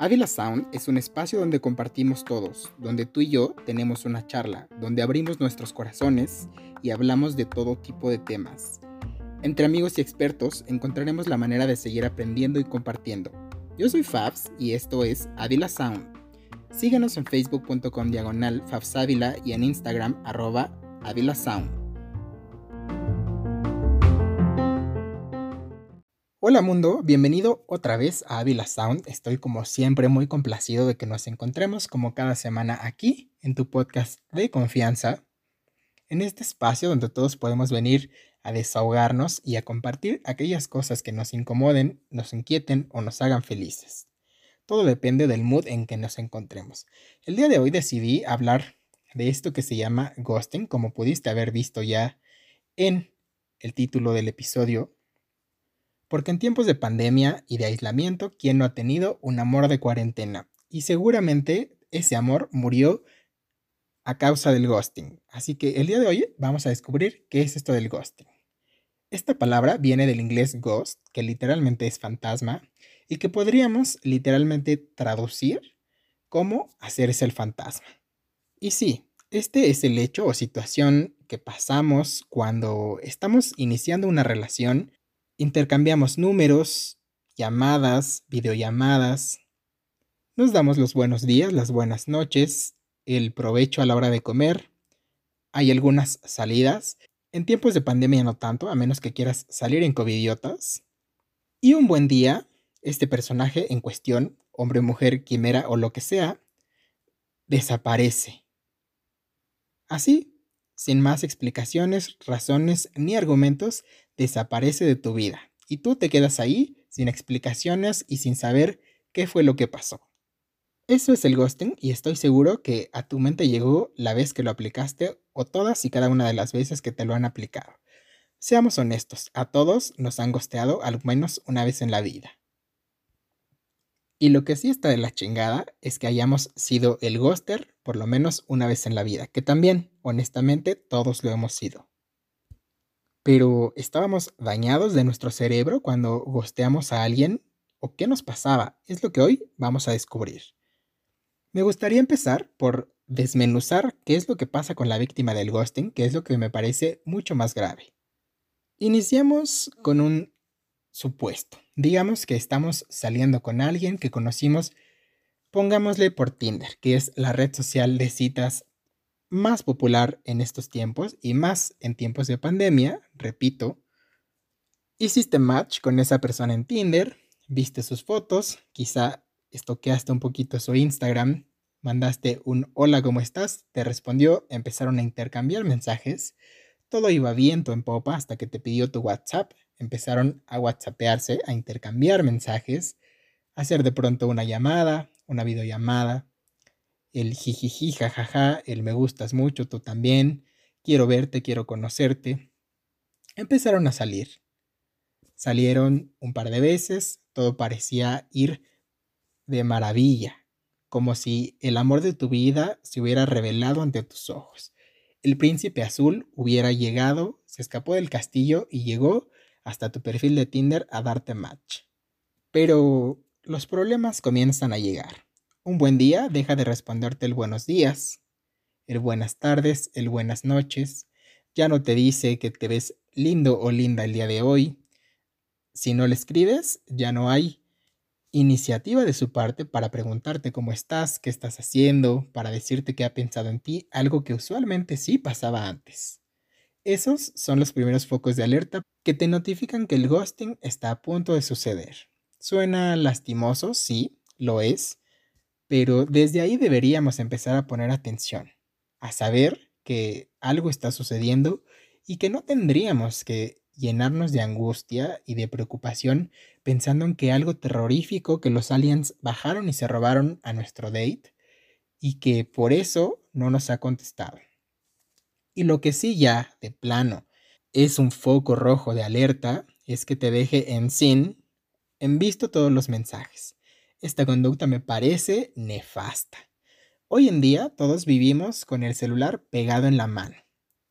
Ávila Sound es un espacio donde compartimos todos, donde tú y yo tenemos una charla, donde abrimos nuestros corazones y hablamos de todo tipo de temas. Entre amigos y expertos encontraremos la manera de seguir aprendiendo y compartiendo. Yo soy Fabs y esto es Ávila Sound. Síguenos en facebook.com diagonal Fabsávila y en Instagram arroba Ávila Sound. Hola mundo, bienvenido otra vez a Avila Sound. Estoy como siempre muy complacido de que nos encontremos como cada semana aquí en tu podcast de confianza, en este espacio donde todos podemos venir a desahogarnos y a compartir aquellas cosas que nos incomoden, nos inquieten o nos hagan felices. Todo depende del mood en que nos encontremos. El día de hoy decidí hablar de esto que se llama ghosting, como pudiste haber visto ya en el título del episodio porque en tiempos de pandemia y de aislamiento, ¿quién no ha tenido un amor de cuarentena? Y seguramente ese amor murió a causa del ghosting. Así que el día de hoy vamos a descubrir qué es esto del ghosting. Esta palabra viene del inglés ghost, que literalmente es fantasma, y que podríamos literalmente traducir como hacerse el fantasma. Y sí, este es el hecho o situación que pasamos cuando estamos iniciando una relación Intercambiamos números, llamadas, videollamadas. Nos damos los buenos días, las buenas noches, el provecho a la hora de comer. Hay algunas salidas. En tiempos de pandemia no tanto, a menos que quieras salir en covidiotas. Y un buen día, este personaje en cuestión, hombre, mujer, quimera o lo que sea, desaparece. Así, sin más explicaciones, razones ni argumentos, desaparece de tu vida. Y tú te quedas ahí sin explicaciones y sin saber qué fue lo que pasó. Eso es el ghosting y estoy seguro que a tu mente llegó la vez que lo aplicaste o todas y cada una de las veces que te lo han aplicado. Seamos honestos, a todos nos han ghosteado al menos una vez en la vida. Y lo que sí está de la chingada es que hayamos sido el ghoster por lo menos una vez en la vida, que también, honestamente, todos lo hemos sido. Pero ¿estábamos dañados de nuestro cerebro cuando ghosteamos a alguien? ¿O qué nos pasaba? Es lo que hoy vamos a descubrir. Me gustaría empezar por desmenuzar qué es lo que pasa con la víctima del ghosting, que es lo que me parece mucho más grave. Iniciamos con un supuesto. Digamos que estamos saliendo con alguien que conocimos, pongámosle por Tinder, que es la red social de citas más popular en estos tiempos y más en tiempos de pandemia, repito. Hiciste match con esa persona en Tinder, viste sus fotos, quizá estoqueaste un poquito su Instagram, mandaste un hola, ¿cómo estás? Te respondió, empezaron a intercambiar mensajes, todo iba viento en popa hasta que te pidió tu WhatsApp empezaron a whatsappearse, a intercambiar mensajes, a hacer de pronto una llamada, una videollamada, el jijiji, jajaja, el me gustas mucho, tú también, quiero verte, quiero conocerte. Empezaron a salir. Salieron un par de veces, todo parecía ir de maravilla, como si el amor de tu vida se hubiera revelado ante tus ojos. El príncipe azul hubiera llegado, se escapó del castillo y llegó hasta tu perfil de Tinder a darte match. Pero los problemas comienzan a llegar. Un buen día deja de responderte el buenos días, el buenas tardes, el buenas noches. Ya no te dice que te ves lindo o linda el día de hoy. Si no le escribes, ya no hay iniciativa de su parte para preguntarte cómo estás, qué estás haciendo, para decirte que ha pensado en ti, algo que usualmente sí pasaba antes. Esos son los primeros focos de alerta que te notifican que el ghosting está a punto de suceder. Suena lastimoso, sí, lo es, pero desde ahí deberíamos empezar a poner atención, a saber que algo está sucediendo y que no tendríamos que llenarnos de angustia y de preocupación pensando en que algo terrorífico que los aliens bajaron y se robaron a nuestro date y que por eso no nos ha contestado. Y lo que sí ya, de plano, es un foco rojo de alerta es que te deje en sin, en visto todos los mensajes. Esta conducta me parece nefasta. Hoy en día todos vivimos con el celular pegado en la mano.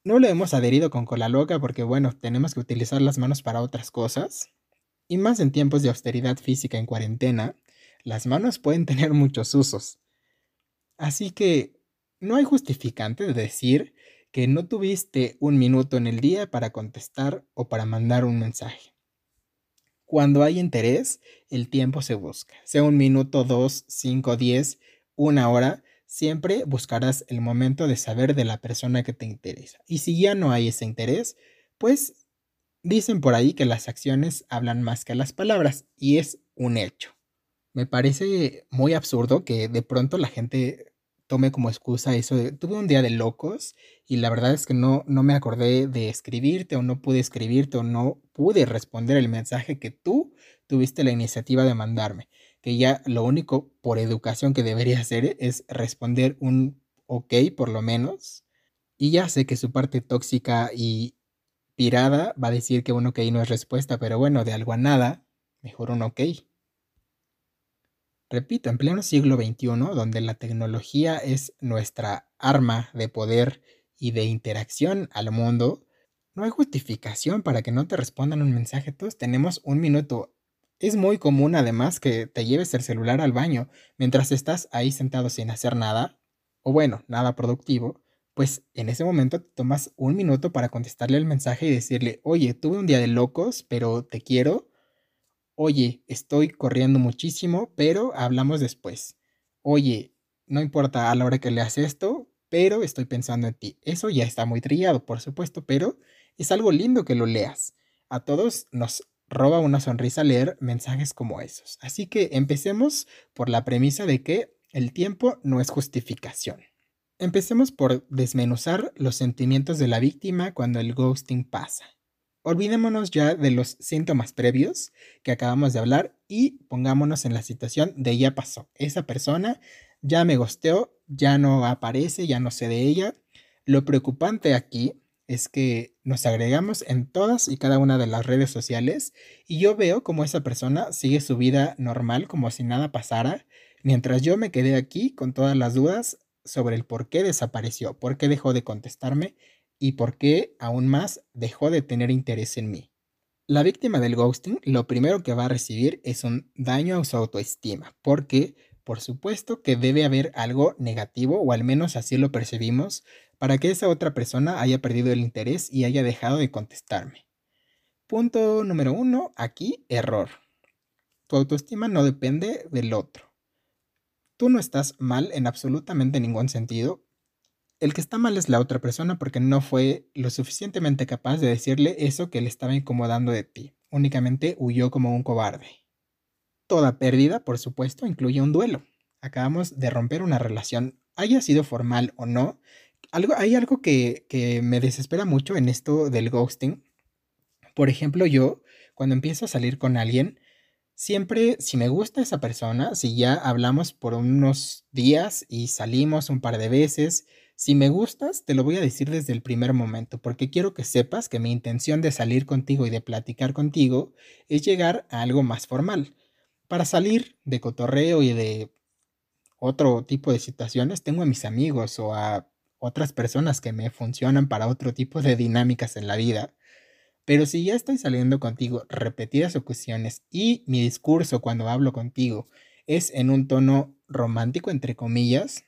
No lo hemos adherido con cola loca porque, bueno, tenemos que utilizar las manos para otras cosas. Y más en tiempos de austeridad física en cuarentena, las manos pueden tener muchos usos. Así que no hay justificante de decir que no tuviste un minuto en el día para contestar o para mandar un mensaje. Cuando hay interés, el tiempo se busca. Sea un minuto, dos, cinco, diez, una hora, siempre buscarás el momento de saber de la persona que te interesa. Y si ya no hay ese interés, pues dicen por ahí que las acciones hablan más que las palabras y es un hecho. Me parece muy absurdo que de pronto la gente tome como excusa eso de tuve un día de locos y la verdad es que no, no me acordé de escribirte o no pude escribirte o no pude responder el mensaje que tú tuviste la iniciativa de mandarme. Que ya lo único por educación que debería hacer es responder un ok por lo menos. Y ya sé que su parte tóxica y pirada va a decir que un ok no es respuesta, pero bueno, de algo a nada, mejor un ok. Repito, en pleno siglo XXI, donde la tecnología es nuestra arma de poder y de interacción al mundo, no hay justificación para que no te respondan un mensaje. Todos tenemos un minuto. Es muy común además que te lleves el celular al baño mientras estás ahí sentado sin hacer nada, o bueno, nada productivo, pues en ese momento te tomas un minuto para contestarle el mensaje y decirle, oye, tuve un día de locos, pero te quiero Oye, estoy corriendo muchísimo, pero hablamos después. Oye, no importa a la hora que leas esto, pero estoy pensando en ti. Eso ya está muy trillado, por supuesto, pero es algo lindo que lo leas. A todos nos roba una sonrisa leer mensajes como esos. Así que empecemos por la premisa de que el tiempo no es justificación. Empecemos por desmenuzar los sentimientos de la víctima cuando el ghosting pasa. Olvidémonos ya de los síntomas previos que acabamos de hablar y pongámonos en la situación de ya pasó. Esa persona ya me gosteó, ya no aparece, ya no sé de ella. Lo preocupante aquí es que nos agregamos en todas y cada una de las redes sociales y yo veo como esa persona sigue su vida normal como si nada pasara, mientras yo me quedé aquí con todas las dudas sobre el por qué desapareció, por qué dejó de contestarme y por qué aún más dejó de tener interés en mí. La víctima del ghosting lo primero que va a recibir es un daño a su autoestima, porque por supuesto que debe haber algo negativo, o al menos así lo percibimos, para que esa otra persona haya perdido el interés y haya dejado de contestarme. Punto número uno, aquí error. Tu autoestima no depende del otro. Tú no estás mal en absolutamente ningún sentido el que está mal es la otra persona porque no fue lo suficientemente capaz de decirle eso que le estaba incomodando de ti. Únicamente huyó como un cobarde. Toda pérdida, por supuesto, incluye un duelo. Acabamos de romper una relación, haya sido formal o no. Algo, hay algo que, que me desespera mucho en esto del ghosting. Por ejemplo, yo, cuando empiezo a salir con alguien, siempre, si me gusta esa persona, si ya hablamos por unos días y salimos un par de veces, si me gustas, te lo voy a decir desde el primer momento, porque quiero que sepas que mi intención de salir contigo y de platicar contigo es llegar a algo más formal. Para salir de cotorreo y de otro tipo de situaciones, tengo a mis amigos o a otras personas que me funcionan para otro tipo de dinámicas en la vida. Pero si ya estoy saliendo contigo repetidas ocasiones y mi discurso cuando hablo contigo es en un tono romántico, entre comillas,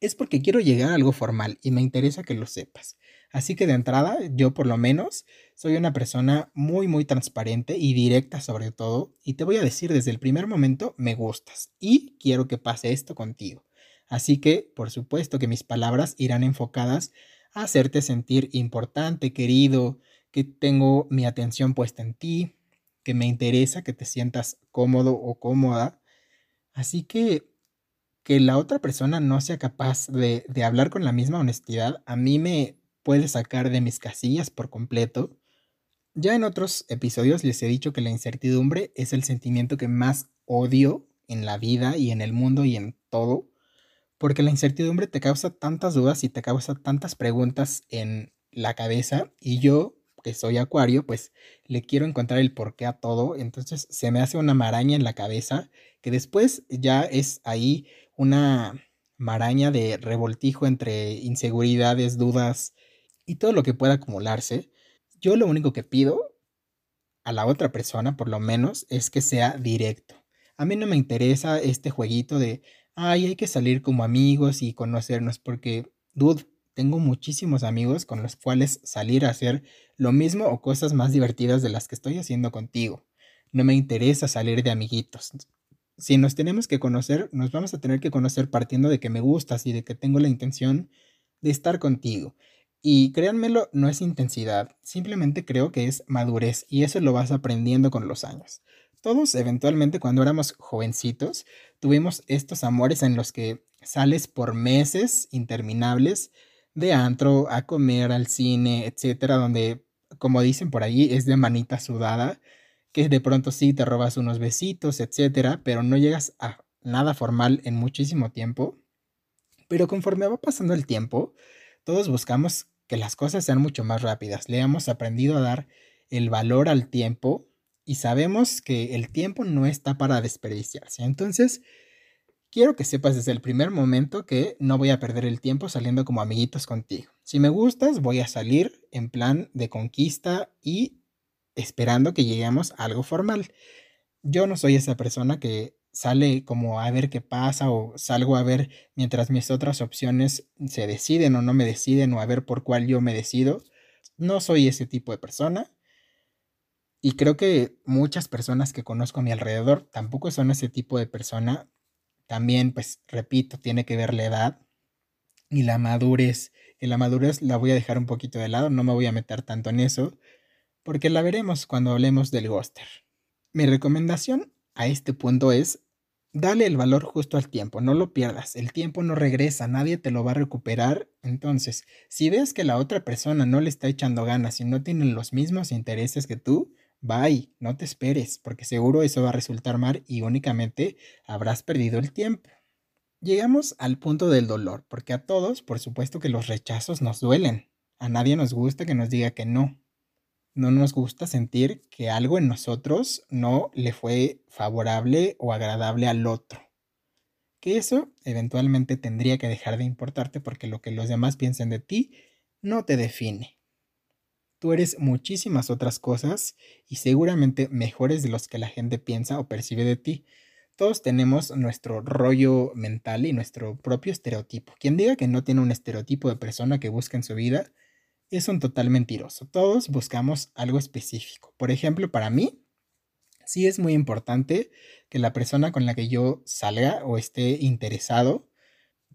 es porque quiero llegar a algo formal y me interesa que lo sepas. Así que de entrada, yo por lo menos soy una persona muy, muy transparente y directa sobre todo, y te voy a decir desde el primer momento, me gustas y quiero que pase esto contigo. Así que, por supuesto que mis palabras irán enfocadas a hacerte sentir importante, querido, que tengo mi atención puesta en ti, que me interesa que te sientas cómodo o cómoda. Así que que la otra persona no sea capaz de, hablar con la misma honestidad, a mí me puede sacar de mis casillas por completo. Ya en otros episodios les he dicho que la incertidumbre es el sentimiento que más odio en la vida y en el mundo y en todo, porque la incertidumbre te causa tantas dudas y te causa tantas preguntas en la cabeza y yo que soy acuario, pues le quiero encontrar el porqué a todo, entonces se me hace una maraña en la cabeza que después ya es ahí una maraña de revoltijo entre inseguridades, dudas y todo lo que pueda acumularse, yo lo único que pido a la otra persona, por lo menos, es que sea directo. A mí no me interesa este jueguito de, ay, hay que salir como amigos y conocernos, porque, dude, tengo muchísimos amigos con los cuales salir a hacer lo mismo o cosas más divertidas de las que estoy haciendo contigo. No me interesa salir de amiguitos. Si nos tenemos que conocer, nos vamos a tener que conocer partiendo de que me gustas y de que tengo la intención de estar contigo. Y créanmelo, no es intensidad, simplemente creo que es madurez y eso lo vas aprendiendo con los años. Todos eventualmente cuando éramos jovencitos tuvimos estos amores en los que sales por meses interminables de antro a comer al cine, etcétera, donde como dicen por ahí es de manita sudada, que de pronto sí te robas unos besitos, etcétera, pero no llegas a nada formal en muchísimo tiempo. Pero conforme va pasando el tiempo, todos buscamos que las cosas sean mucho más rápidas. Le hemos aprendido a dar el valor al tiempo y sabemos que el tiempo no está para desperdiciarse. Entonces, quiero que sepas desde el primer momento que no voy a perder el tiempo saliendo como amiguitos contigo. Si me gustas, voy a salir en plan de conquista y esperando que lleguemos a algo formal. Yo no soy esa persona que sale como a ver qué pasa o salgo a ver mientras mis otras opciones se deciden o no me deciden o a ver por cuál yo me decido. No soy ese tipo de persona. Y creo que muchas personas que conozco a mi alrededor tampoco son ese tipo de persona. También, pues, repito, tiene que ver la edad y la madurez. Y la madurez la voy a dejar un poquito de lado, no me voy a meter tanto en eso, porque la veremos cuando hablemos del Ghoster. Mi recomendación a este punto es, dale el valor justo al tiempo, no lo pierdas, el tiempo no regresa, nadie te lo va a recuperar, entonces, si ves que la otra persona no le está echando ganas y no tiene los mismos intereses que tú, bye, no te esperes, porque seguro eso va a resultar mal y únicamente habrás perdido el tiempo. Llegamos al punto del dolor, porque a todos, por supuesto que los rechazos nos duelen. A nadie nos gusta que nos diga que no no nos gusta sentir que algo en nosotros no le fue favorable o agradable al otro. Que eso eventualmente tendría que dejar de importarte porque lo que los demás piensen de ti no te define. Tú eres muchísimas otras cosas y seguramente mejores de los que la gente piensa o percibe de ti. Todos tenemos nuestro rollo mental y nuestro propio estereotipo. Quien diga que no tiene un estereotipo de persona que busca en su vida, es un total mentiroso. Todos buscamos algo específico. Por ejemplo, para mí, sí es muy importante que la persona con la que yo salga o esté interesado,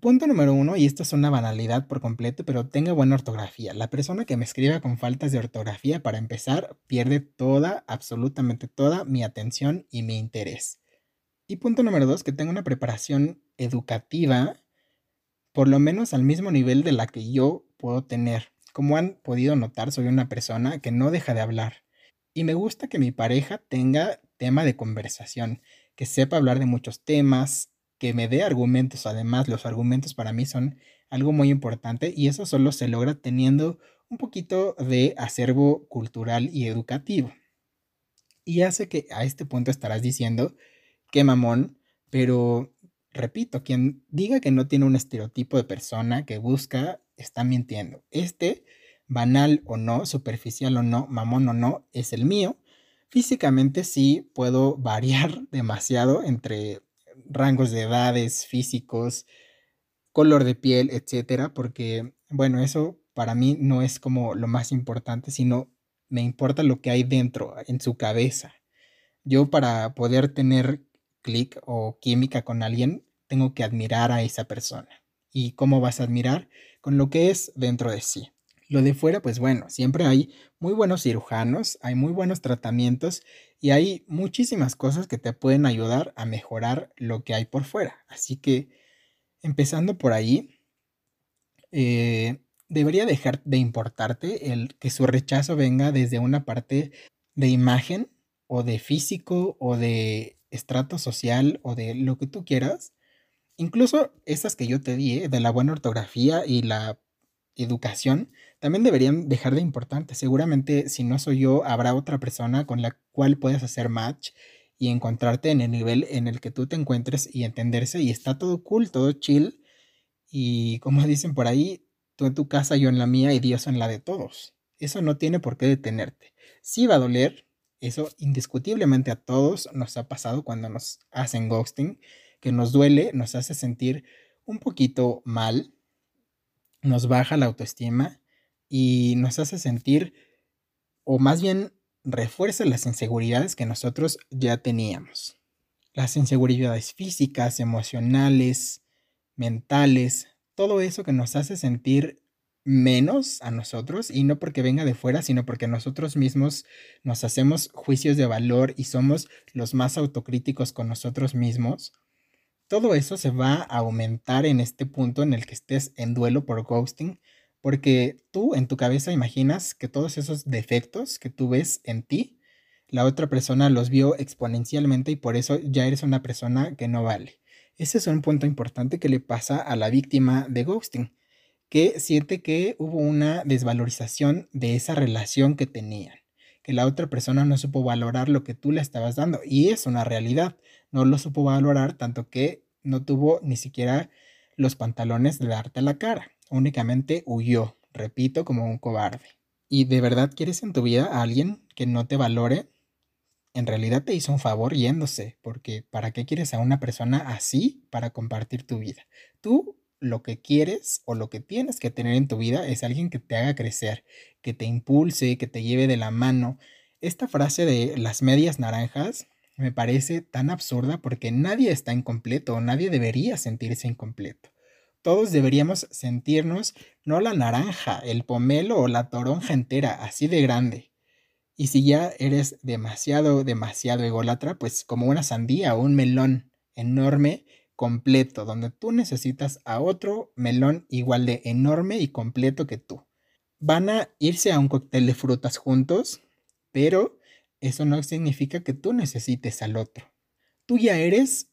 punto número uno, y esto es una banalidad por completo, pero tenga buena ortografía. La persona que me escriba con faltas de ortografía, para empezar, pierde toda, absolutamente toda mi atención y mi interés. Y punto número dos, que tenga una preparación educativa, por lo menos al mismo nivel de la que yo puedo tener. Como han podido notar, soy una persona que no deja de hablar. Y me gusta que mi pareja tenga tema de conversación, que sepa hablar de muchos temas, que me dé argumentos. Además, los argumentos para mí son algo muy importante y eso solo se logra teniendo un poquito de acervo cultural y educativo. Y hace que a este punto estarás diciendo que mamón, pero repito, quien diga que no tiene un estereotipo de persona que busca está mintiendo. Este, banal o no, superficial o no, mamón o no, es el mío. Físicamente sí puedo variar demasiado entre rangos de edades, físicos, color de piel, etcétera, porque, bueno, eso para mí no es como lo más importante, sino me importa lo que hay dentro, en su cabeza. Yo para poder tener clic o química con alguien, tengo que admirar a esa persona. ¿Y cómo vas a admirar? Con lo que es dentro de sí. Lo de fuera, pues bueno, siempre hay muy buenos cirujanos, hay muy buenos tratamientos y hay muchísimas cosas que te pueden ayudar a mejorar lo que hay por fuera. Así que, empezando por ahí, eh, debería dejar de importarte el que su rechazo venga desde una parte de imagen o de físico o de estrato social o de lo que tú quieras, Incluso esas que yo te di, eh, de la buena ortografía y la educación, también deberían dejar de importante. Seguramente si no soy yo, habrá otra persona con la cual puedas hacer match y encontrarte en el nivel en el que tú te encuentres y entenderse y está todo cool, todo chill. Y como dicen por ahí, Tú en tu casa, yo en la mía y Dios en la de todos. Eso no tiene por qué detenerte. Sí va a doler, eso indiscutiblemente a todos nos ha pasado cuando nos hacen ghosting, que nos duele, nos hace sentir un poquito mal, nos baja la autoestima y nos hace sentir, o más bien refuerza las inseguridades que nosotros ya teníamos. Las inseguridades físicas, emocionales, mentales, todo eso que nos hace sentir menos a nosotros y no porque venga de fuera, sino porque nosotros mismos nos hacemos juicios de valor y somos los más autocríticos con nosotros mismos. Todo eso se va a aumentar en este punto en el que estés en duelo por ghosting, porque tú en tu cabeza imaginas que todos esos defectos que tú ves en ti, la otra persona los vio exponencialmente y por eso ya eres una persona que no vale. Ese es un punto importante que le pasa a la víctima de ghosting que siente que hubo una desvalorización de esa relación que tenían, que la otra persona no supo valorar lo que tú le estabas dando. Y es una realidad, no lo supo valorar tanto que no tuvo ni siquiera los pantalones de darte la cara, únicamente huyó, repito, como un cobarde. ¿Y de verdad quieres en tu vida a alguien que no te valore? En realidad te hizo un favor yéndose, porque ¿para qué quieres a una persona así para compartir tu vida? Tú lo que quieres o lo que tienes que tener en tu vida es alguien que te haga crecer, que te impulse, que te lleve de la mano. Esta frase de las medias naranjas me parece tan absurda porque nadie está incompleto, nadie debería sentirse incompleto. Todos deberíamos sentirnos no la naranja, el pomelo o la toronja entera, así de grande. Y si ya eres demasiado, demasiado ególatra, pues como una sandía o un melón enorme completo, donde tú necesitas a otro melón igual de enorme y completo que tú. Van a irse a un cóctel de frutas juntos, pero eso no significa que tú necesites al otro. Tú ya eres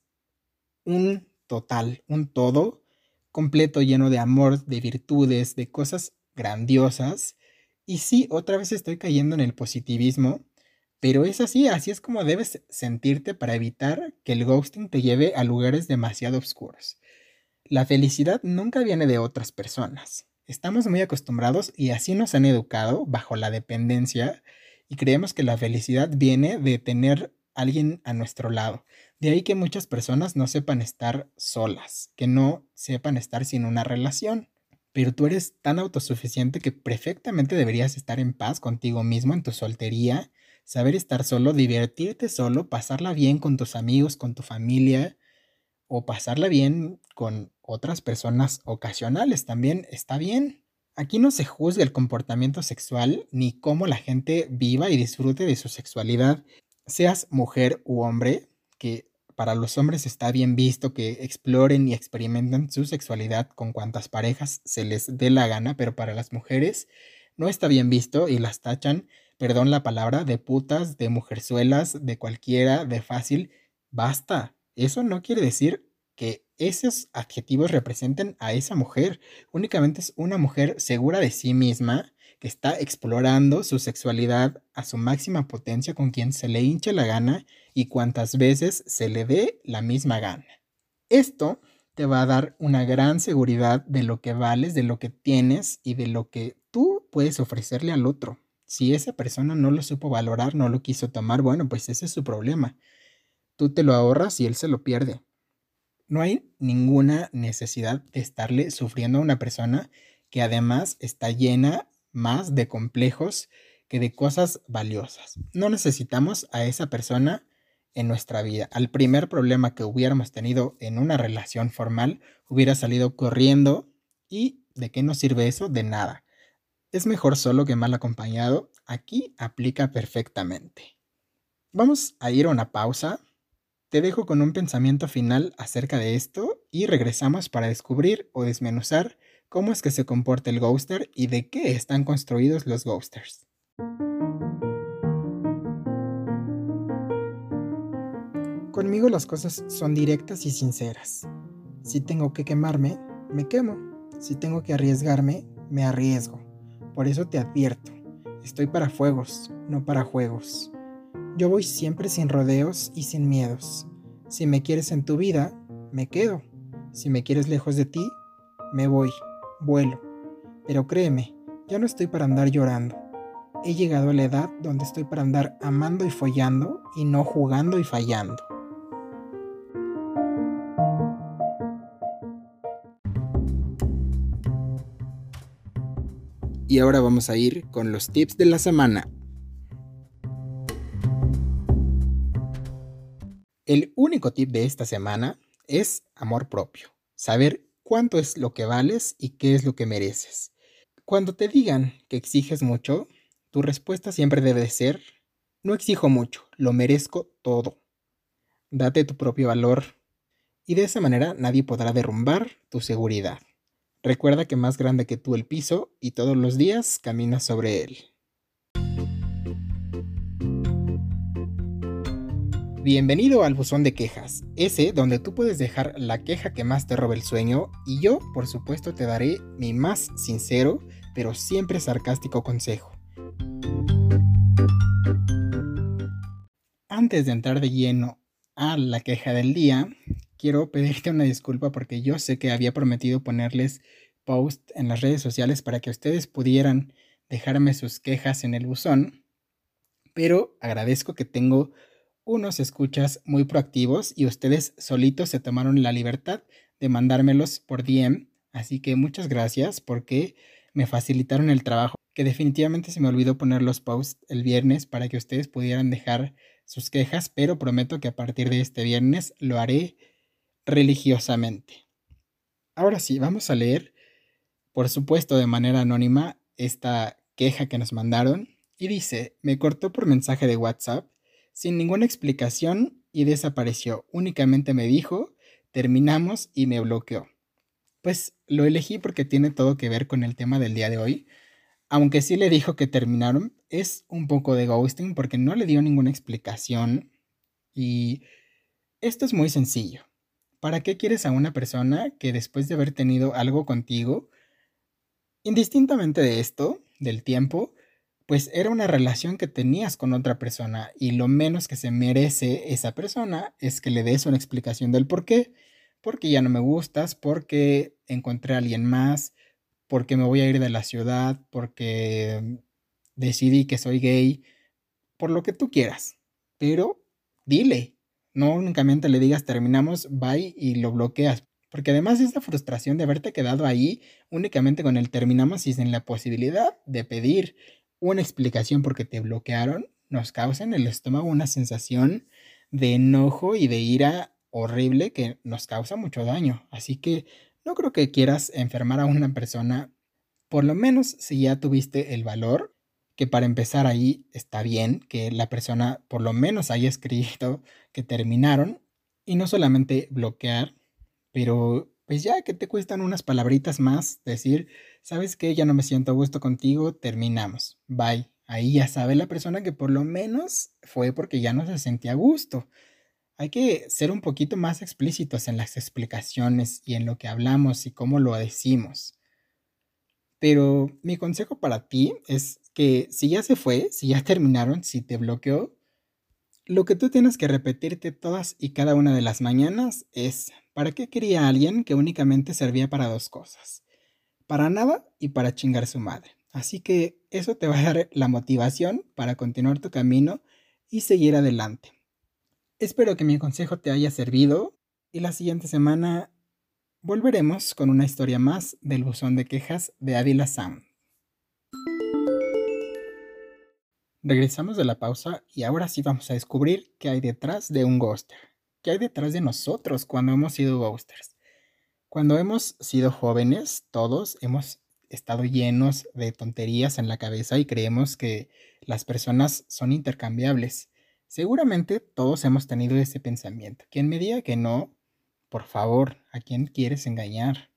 un total, un todo completo, lleno de amor, de virtudes, de cosas grandiosas. Y sí, otra vez estoy cayendo en el positivismo, pero es así, así es como debes sentirte para evitar que el ghosting te lleve a lugares demasiado oscuros. La felicidad nunca viene de otras personas. Estamos muy acostumbrados y así nos han educado bajo la dependencia y creemos que la felicidad viene de tener alguien a nuestro lado. De ahí que muchas personas no sepan estar solas, que no sepan estar sin una relación. Pero tú eres tan autosuficiente que perfectamente deberías estar en paz contigo mismo en tu soltería saber estar solo, divertirte solo, pasarla bien con tus amigos, con tu familia o pasarla bien con otras personas ocasionales también está bien. Aquí no se juzga el comportamiento sexual ni cómo la gente viva y disfrute de su sexualidad. Seas mujer u hombre, que para los hombres está bien visto que exploren y experimenten su sexualidad con cuantas parejas se les dé la gana, pero para las mujeres no está bien visto y las tachan perdón la palabra, de putas, de mujerzuelas, de cualquiera, de fácil, basta. Eso no quiere decir que esos adjetivos representen a esa mujer. Únicamente es una mujer segura de sí misma que está explorando su sexualidad a su máxima potencia con quien se le hinche la gana y cuantas veces se le dé la misma gana. Esto te va a dar una gran seguridad de lo que vales, de lo que tienes y de lo que tú puedes ofrecerle al otro. Si esa persona no lo supo valorar, no lo quiso tomar, bueno, pues ese es su problema. Tú te lo ahorras y él se lo pierde. No hay ninguna necesidad de estarle sufriendo a una persona que además está llena más de complejos que de cosas valiosas. No necesitamos a esa persona en nuestra vida. Al primer problema que hubiéramos tenido en una relación formal, hubiera salido corriendo y ¿de qué nos sirve eso? De nada. Es mejor solo que mal acompañado. Aquí aplica perfectamente. Vamos a ir a una pausa. Te dejo con un pensamiento final acerca de esto y regresamos para descubrir o desmenuzar cómo es que se comporta el ghoster y de qué están construidos los ghosters. Conmigo las cosas son directas y sinceras. Si tengo que quemarme, me quemo. Si tengo que arriesgarme, me arriesgo. Por eso te advierto, estoy para fuegos, no para juegos. Yo voy siempre sin rodeos y sin miedos. Si me quieres en tu vida, me quedo. Si me quieres lejos de ti, me voy, vuelo. Pero créeme, ya no estoy para andar llorando. He llegado a la edad donde estoy para andar amando y follando y no jugando y fallando. Y ahora vamos a ir con los tips de la semana. El único tip de esta semana es amor propio. Saber cuánto es lo que vales y qué es lo que mereces. Cuando te digan que exiges mucho, tu respuesta siempre debe ser, no exijo mucho, lo merezco todo. Date tu propio valor y de esa manera nadie podrá derrumbar tu seguridad. Recuerda que más grande que tú el piso y todos los días caminas sobre él. Bienvenido al buzón de quejas, ese donde tú puedes dejar la queja que más te roba el sueño y yo, por supuesto, te daré mi más sincero, pero siempre sarcástico consejo. Antes de entrar de lleno a la queja del día, quiero pedirte una disculpa porque yo sé que había prometido ponerles post en las redes sociales para que ustedes pudieran dejarme sus quejas en el buzón, pero agradezco que tengo unos escuchas muy proactivos y ustedes solitos se tomaron la libertad de mandármelos por DM, así que muchas gracias porque me facilitaron el trabajo, que definitivamente se me olvidó poner los posts el viernes para que ustedes pudieran dejar sus quejas, pero prometo que a partir de este viernes lo haré religiosamente. Ahora sí, vamos a leer, por supuesto de manera anónima, esta queja que nos mandaron y dice, me cortó por mensaje de WhatsApp sin ninguna explicación y desapareció. Únicamente me dijo, terminamos y me bloqueó. Pues lo elegí porque tiene todo que ver con el tema del día de hoy. Aunque sí le dijo que terminaron, es un poco de ghosting porque no le dio ninguna explicación. Y esto es muy sencillo. ¿Para qué quieres a una persona que después de haber tenido algo contigo, indistintamente de esto, del tiempo, pues era una relación que tenías con otra persona y lo menos que se merece esa persona es que le des una explicación del por qué, porque ya no me gustas, porque encontré a alguien más, porque me voy a ir de la ciudad, porque decidí que soy gay, por lo que tú quieras, pero dile, no únicamente le digas terminamos, bye y lo bloqueas. Porque además esa frustración de haberte quedado ahí únicamente con el terminamos y sin la posibilidad de pedir una explicación porque te bloquearon, nos causa en el estómago una sensación de enojo y de ira horrible que nos causa mucho daño. Así que no creo que quieras enfermar a una persona, por lo menos si ya tuviste el valor que para empezar ahí está bien que la persona por lo menos haya escrito que terminaron y no solamente bloquear, pero pues ya que te cuestan unas palabritas más, decir, sabes que ya no me siento a gusto contigo, terminamos, bye. Ahí ya sabe la persona que por lo menos fue porque ya no se sentía a gusto. Hay que ser un poquito más explícitos en las explicaciones y en lo que hablamos y cómo lo decimos. Pero mi consejo para ti es que si ya se fue, si ya terminaron, si te bloqueó, lo que tú tienes que repetirte todas y cada una de las mañanas es, ¿para qué quería alguien que únicamente servía para dos cosas? Para nada y para chingar su madre. Así que eso te va a dar la motivación para continuar tu camino y seguir adelante. Espero que mi consejo te haya servido y la siguiente semana volveremos con una historia más del buzón de quejas de Ávila Sound. Regresamos de la pausa y ahora sí vamos a descubrir qué hay detrás de un ghoster. ¿Qué hay detrás de nosotros cuando hemos sido ghosters? Cuando hemos sido jóvenes, todos hemos estado llenos de tonterías en la cabeza y creemos que las personas son intercambiables. Seguramente todos hemos tenido ese pensamiento. Quien me diga que no, por favor, ¿a quién quieres engañar?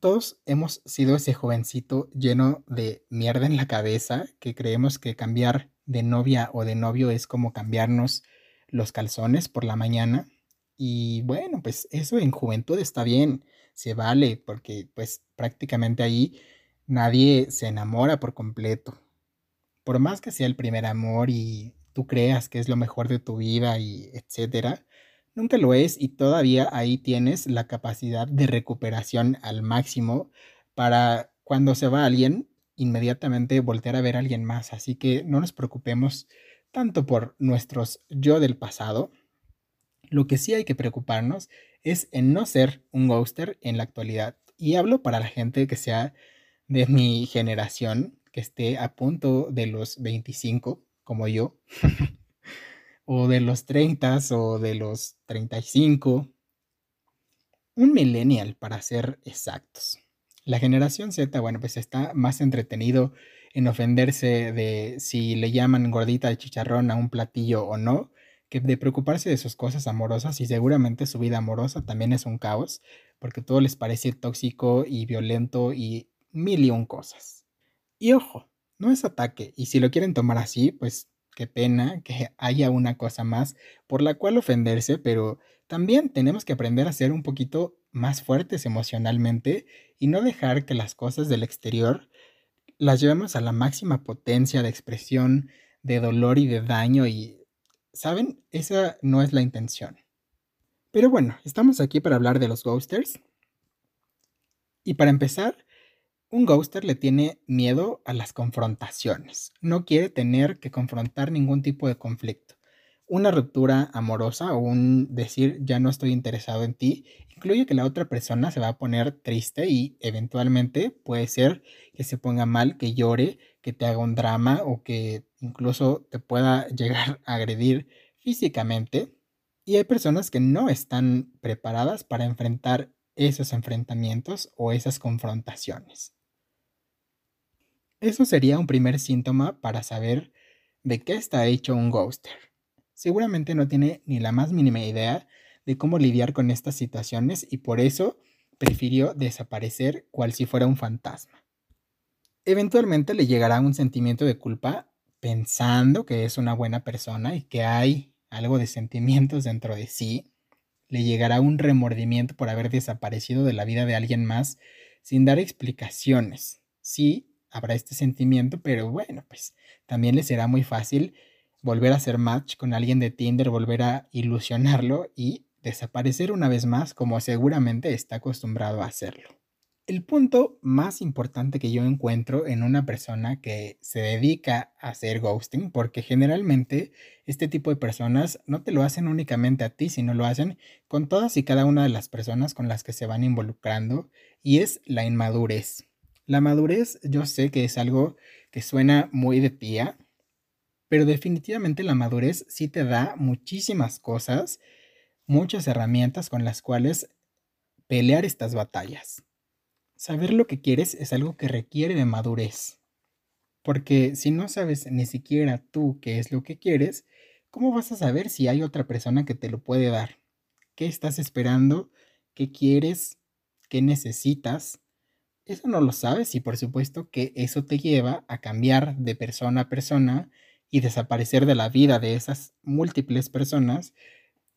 Todos hemos sido ese jovencito lleno de mierda en la cabeza que creemos que cambiar de novia o de novio es como cambiarnos los calzones por la mañana. Y bueno, pues eso en juventud está bien, se vale, porque pues prácticamente ahí nadie se enamora por completo. Por más que sea el primer amor y tú creas que es lo mejor de tu vida y etcétera, Nunca lo es y todavía ahí tienes la capacidad de recuperación al máximo para cuando se va alguien, inmediatamente voltear a ver a alguien más. Así que no nos preocupemos tanto por nuestros yo del pasado. Lo que sí hay que preocuparnos es en no ser un ghoster en la actualidad. Y hablo para la gente que sea de mi generación, que esté a punto de los 25, como yo, o de los 30 o de los 35. Un millennial, para ser exactos. La generación Z, bueno, pues está más entretenido en ofenderse de si le llaman gordita de chicharrón a un platillo o no, que de preocuparse de sus cosas amorosas y seguramente su vida amorosa también es un caos, porque todo les parece tóxico y violento y mil y un cosas. Y ojo, no es ataque, y si lo quieren tomar así, pues qué pena que haya una cosa más por la cual ofenderse, pero también tenemos que aprender a ser un poquito más fuertes emocionalmente y no dejar que las cosas del exterior las llevemos a la máxima potencia de expresión, de dolor y de daño y, ¿saben? Esa no es la intención. Pero bueno, estamos aquí para hablar de los ghosters. Y para empezar, un ghoster le tiene miedo a las confrontaciones. No quiere tener que confrontar ningún tipo de conflicto. Una ruptura amorosa o un decir ya no estoy interesado en ti incluye que la otra persona se va a poner triste y eventualmente puede ser que se ponga mal, que llore, que te haga un drama o que incluso te pueda llegar a agredir físicamente. Y hay personas que no están preparadas para enfrentar esos enfrentamientos o esas confrontaciones. Eso sería un primer síntoma para saber de qué está hecho un ghoster. Seguramente no tiene ni la más mínima idea de cómo lidiar con estas situaciones y por eso prefirió desaparecer cual si fuera un fantasma. Eventualmente le llegará un sentimiento de culpa pensando que es una buena persona y que hay algo de sentimientos dentro de sí. Le llegará un remordimiento por haber desaparecido de la vida de alguien más sin dar explicaciones. Sí, habrá este sentimiento, pero bueno, pues también le será muy fácil volver a hacer match con alguien de Tinder, volver a ilusionarlo y desaparecer una vez más como seguramente está acostumbrado a hacerlo. El punto más importante que yo encuentro en una persona que se dedica a hacer ghosting, porque generalmente este tipo de personas no te lo hacen únicamente a ti, sino lo hacen con todas y cada una de las personas con las que se van involucrando, y es la inmadurez. La madurez yo sé que es algo que suena muy de tía, pero definitivamente la madurez sí te da muchísimas cosas muchas herramientas con las cuales pelear estas batallas. Saber lo que quieres es algo que requiere de madurez. Porque si no sabes ni siquiera tú qué es lo que quieres, ¿cómo vas a saber si hay otra persona que te lo puede dar? ¿Qué estás esperando? ¿Qué quieres? ¿Qué necesitas? Eso no lo sabes y por supuesto que eso te lleva a cambiar de persona a persona y desaparecer de la vida de esas múltiples personas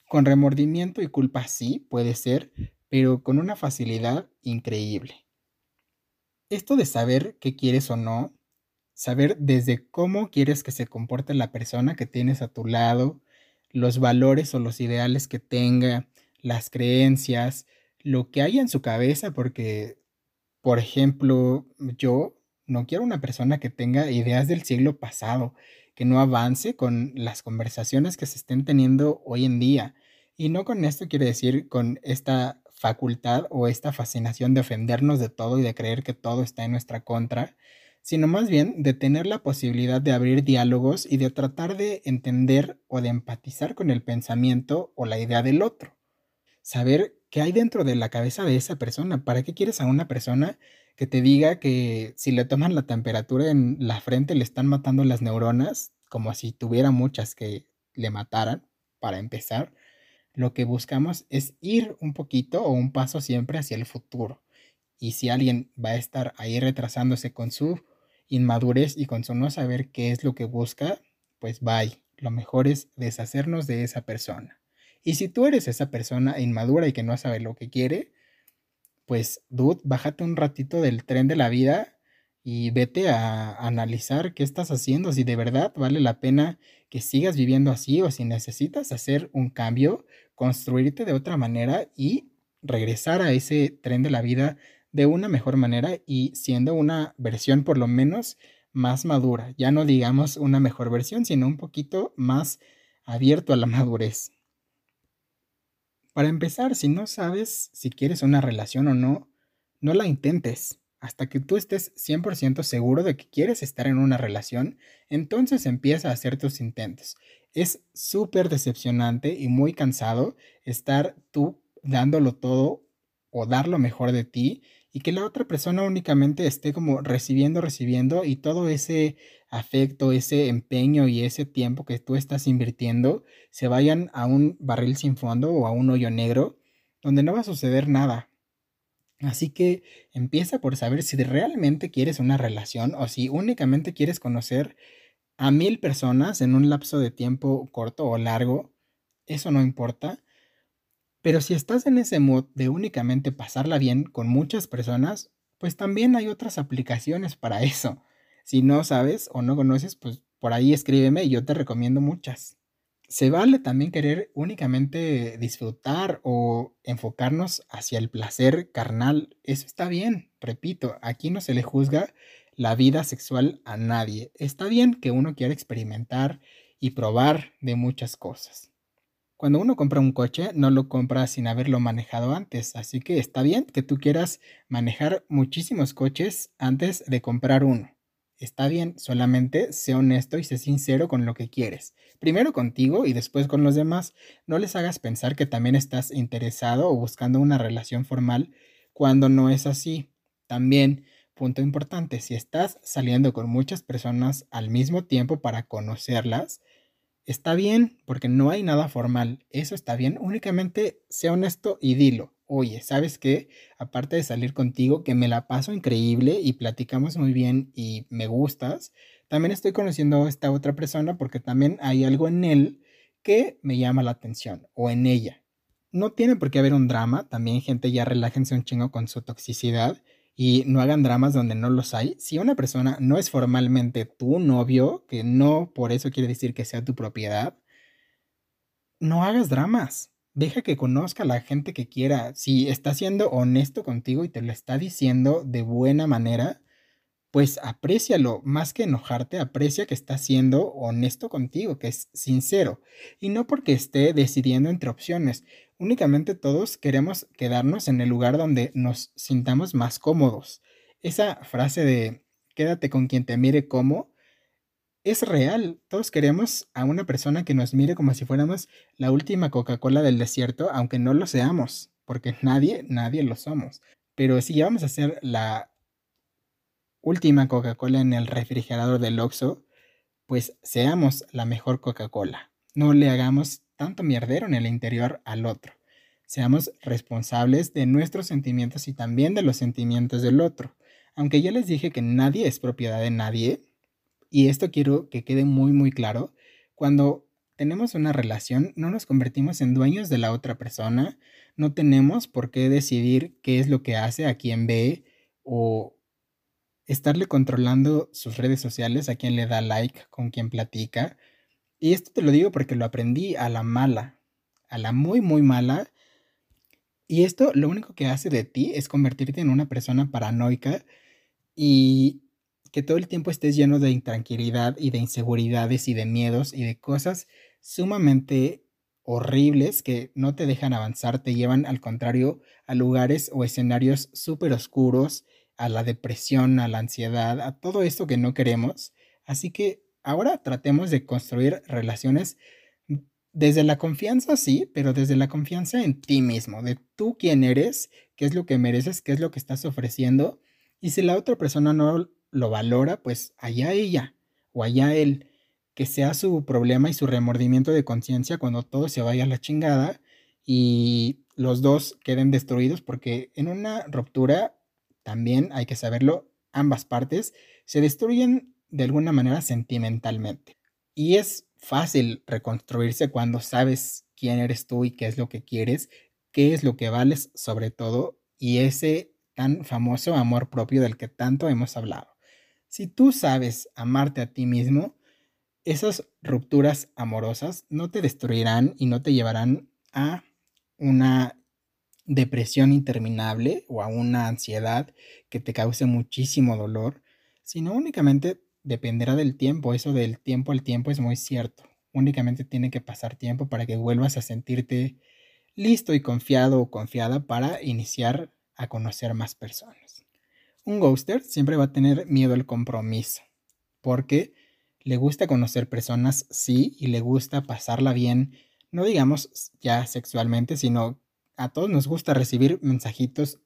con remordimiento y culpa sí, puede ser, pero con una facilidad increíble. Esto de saber qué quieres o no, saber desde cómo quieres que se comporte la persona que tienes a tu lado, los valores o los ideales que tenga, las creencias, lo que hay en su cabeza, porque, por ejemplo, yo no quiero una persona que tenga ideas del siglo pasado, que no avance con las conversaciones que se estén teniendo hoy en día. Y no con esto quiere decir con esta facultad o esta fascinación de ofendernos de todo y de creer que todo está en nuestra contra, sino más bien de tener la posibilidad de abrir diálogos y de tratar de entender o de empatizar con el pensamiento o la idea del otro. Saber qué hay dentro de la cabeza de esa persona. ¿Para qué quieres a una persona que te diga que si le toman la temperatura en la frente le están matando las neuronas, como si tuviera muchas que le mataran, para empezar? Lo que buscamos es ir un poquito o un paso siempre hacia el futuro. Y si alguien va a estar ahí retrasándose con su inmadurez y con su no saber qué es lo que busca, pues bye. Lo mejor es deshacernos de esa persona. Y si tú eres esa persona inmadura y que no sabe lo que quiere, pues, dude, bájate un ratito del tren de la vida y vete a analizar qué estás haciendo, si de verdad vale la pena que sigas viviendo así o si necesitas hacer un cambio, construirte de otra manera y regresar a ese tren de la vida de una mejor manera y siendo una versión por lo menos más madura. Ya no digamos una mejor versión, sino un poquito más abierto a la madurez. Para empezar, si no sabes si quieres una relación o no, no la intentes. Hasta que tú estés 100% seguro de que quieres estar en una relación, entonces empieza a hacer tus intentos. Es súper decepcionante y muy cansado estar tú dándolo todo o dar lo mejor de ti y que la otra persona únicamente esté como recibiendo, recibiendo y todo ese afecto, ese empeño y ese tiempo que tú estás invirtiendo se vayan a un barril sin fondo o a un hoyo negro donde no va a suceder nada. Así que empieza por saber si realmente quieres una relación o si únicamente quieres conocer a mil personas en un lapso de tiempo corto o largo. Eso no importa. Pero si estás en ese mood de únicamente pasarla bien con muchas personas, pues también hay otras aplicaciones para eso. Si no sabes o no conoces, pues por ahí escríbeme y yo te recomiendo muchas. Se vale también querer únicamente disfrutar o enfocarnos hacia el placer carnal. Eso está bien, repito, aquí no se le juzga la vida sexual a nadie. Está bien que uno quiera experimentar y probar de muchas cosas. Cuando uno compra un coche, no lo compra sin haberlo manejado antes, así que está bien que tú quieras manejar muchísimos coches antes de comprar uno. Está bien, solamente sé honesto y sé sincero con lo que quieres. Primero contigo y después con los demás. No les hagas pensar que también estás interesado o buscando una relación formal cuando no es así. También, punto importante, si estás saliendo con muchas personas al mismo tiempo para conocerlas, Está bien, porque no hay nada formal. Eso está bien. Únicamente sea honesto y dilo. Oye, ¿sabes qué? Aparte de salir contigo, que me la paso increíble y platicamos muy bien y me gustas, también estoy conociendo a esta otra persona porque también hay algo en él que me llama la atención o en ella. No tiene por qué haber un drama, también gente ya relájense un chingo con su toxicidad y no hagan dramas donde no los hay. Si una persona no es formalmente tu novio, que no por eso quiere decir que sea tu propiedad, no hagas dramas. Deja que conozca a la gente que quiera. Si está siendo honesto contigo y te lo está diciendo de buena manera, pues aprécialo, más que enojarte, aprecia que está siendo honesto contigo, que es sincero, y no porque esté decidiendo entre opciones. Únicamente todos queremos quedarnos en el lugar donde nos sintamos más cómodos. Esa frase de quédate con quien te mire como es real. Todos queremos a una persona que nos mire como si fuéramos la última Coca-Cola del desierto, aunque no lo seamos, porque nadie, nadie lo somos. Pero si vamos a ser la última Coca-Cola en el refrigerador del Oxxo, pues seamos la mejor Coca-Cola. No le hagamos tanto mierdero en el interior al otro. Seamos responsables de nuestros sentimientos y también de los sentimientos del otro. Aunque ya les dije que nadie es propiedad de nadie, y esto quiero que quede muy muy claro, cuando tenemos una relación no nos convertimos en dueños de la otra persona, no tenemos por qué decidir qué es lo que hace, a quién ve o estarle controlando sus redes sociales, a quién le da like, con quién platica. Y esto te lo digo porque lo aprendí a la mala, a la muy, muy mala. Y esto lo único que hace de ti es convertirte en una persona paranoica y que todo el tiempo estés lleno de intranquilidad y de inseguridades y de miedos y de cosas sumamente horribles que no te dejan avanzar, te llevan al contrario a lugares o escenarios súper oscuros a la depresión, a la ansiedad, a todo esto que no queremos. Así que ahora tratemos de construir relaciones desde la confianza, sí, pero desde la confianza en ti mismo, de tú quién eres, qué es lo que mereces, qué es lo que estás ofreciendo. Y si la otra persona no lo valora, pues allá ella o allá él, que sea su problema y su remordimiento de conciencia cuando todo se vaya a la chingada y los dos queden destruidos, porque en una ruptura también hay que saberlo, ambas partes se destruyen de alguna manera sentimentalmente. Y es fácil reconstruirse cuando sabes quién eres tú y qué es lo que quieres, qué es lo que vales sobre todo y ese tan famoso amor propio del que tanto hemos hablado. Si tú sabes amarte a ti mismo, esas rupturas amorosas no te destruirán y no te llevarán a una depresión interminable o a una ansiedad que te cause muchísimo dolor, sino únicamente dependerá del tiempo. Eso del tiempo al tiempo es muy cierto. Únicamente tiene que pasar tiempo para que vuelvas a sentirte listo y confiado o confiada para iniciar a conocer más personas. Un ghoster siempre va a tener miedo al compromiso, porque le gusta conocer personas, sí, y le gusta pasarla bien, no digamos ya sexualmente, sino a todos nos gusta recibir mensajitos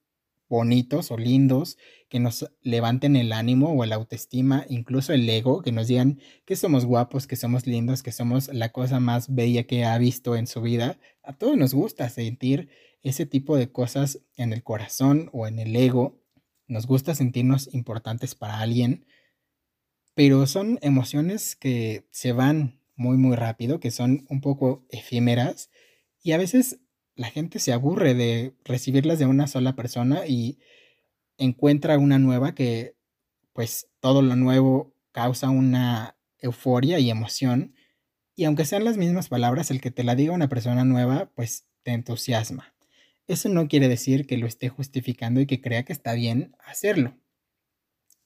bonitos o lindos que nos levanten el ánimo o la autoestima, incluso el ego, que nos digan que somos guapos, que somos lindos, que somos la cosa más bella que ha visto en su vida. A todos nos gusta sentir ese tipo de cosas en el corazón o en el ego. Nos gusta sentirnos importantes para alguien, pero son emociones que se van muy muy rápido, que son un poco efímeras y a veces la gente se aburre de recibirlas de una sola persona y encuentra una nueva que pues todo lo nuevo causa una euforia y emoción y aunque sean las mismas palabras, el que te la diga una persona nueva pues te entusiasma. Eso no quiere decir que lo esté justificando y que crea que está bien hacerlo.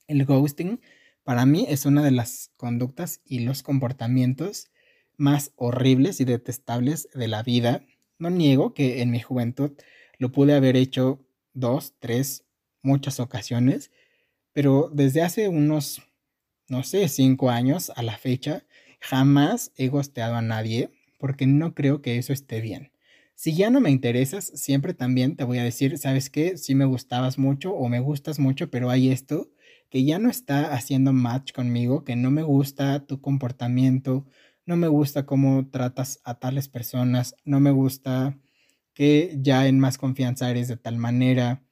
El ghosting para mí es una de las conductas y los comportamientos más horribles y detestables de la vida no niego que en mi juventud lo pude haber hecho dos, tres, muchas ocasiones, pero desde hace unos, no sé, cinco años a la fecha, jamás he gosteado a nadie porque no creo que eso esté bien. Si ya no me interesas, siempre también te voy a decir, ¿sabes qué? Si me gustabas mucho o me gustas mucho, pero hay esto que ya no está haciendo match conmigo, que no me gusta tu comportamiento, no me gusta cómo tratas a tales personas, no me gusta que ya en más confianza eres de tal manera,